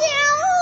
い。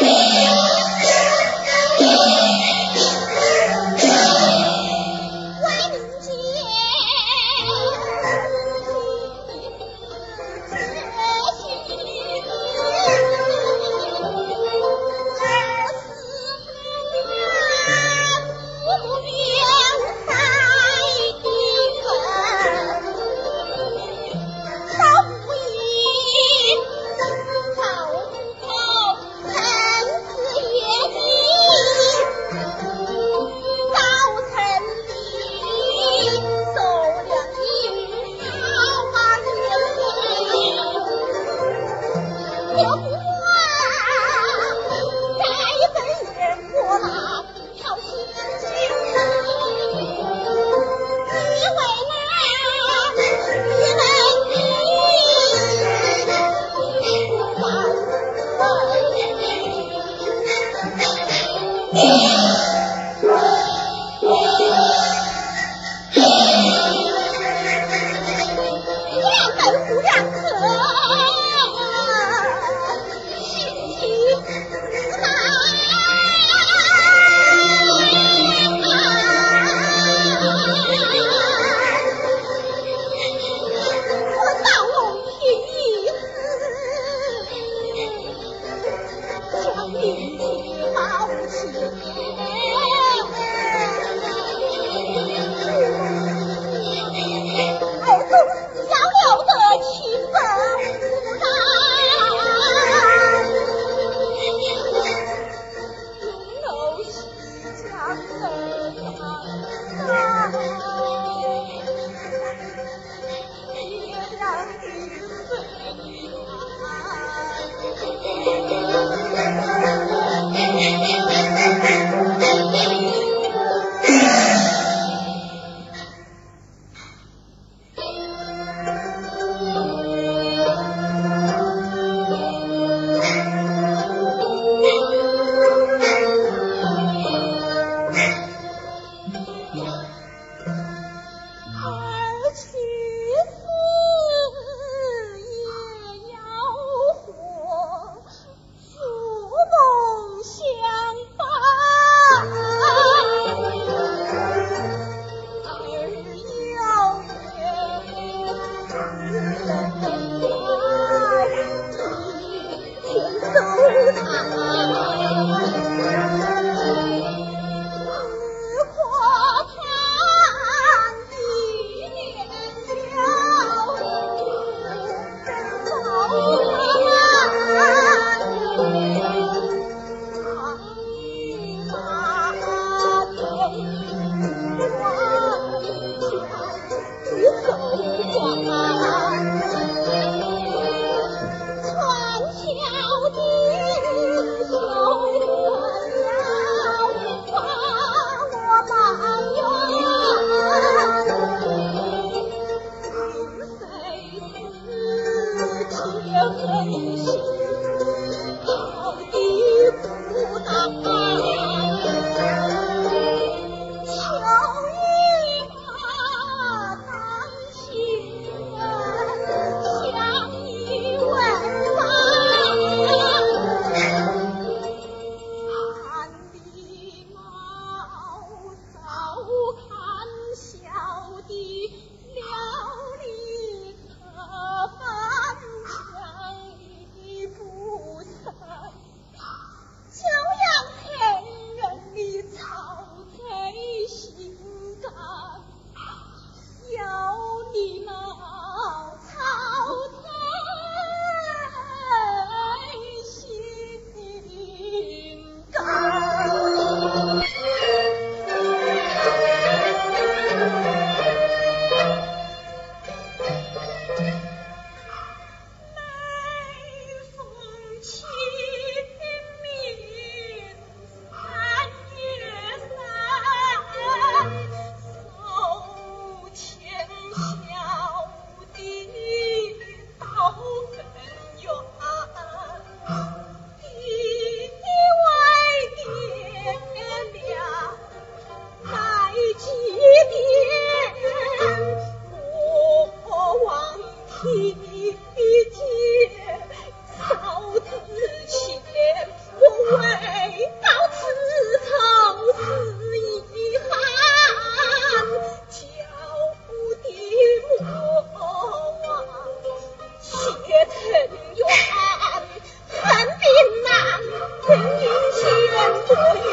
Yeah. 见。Oh,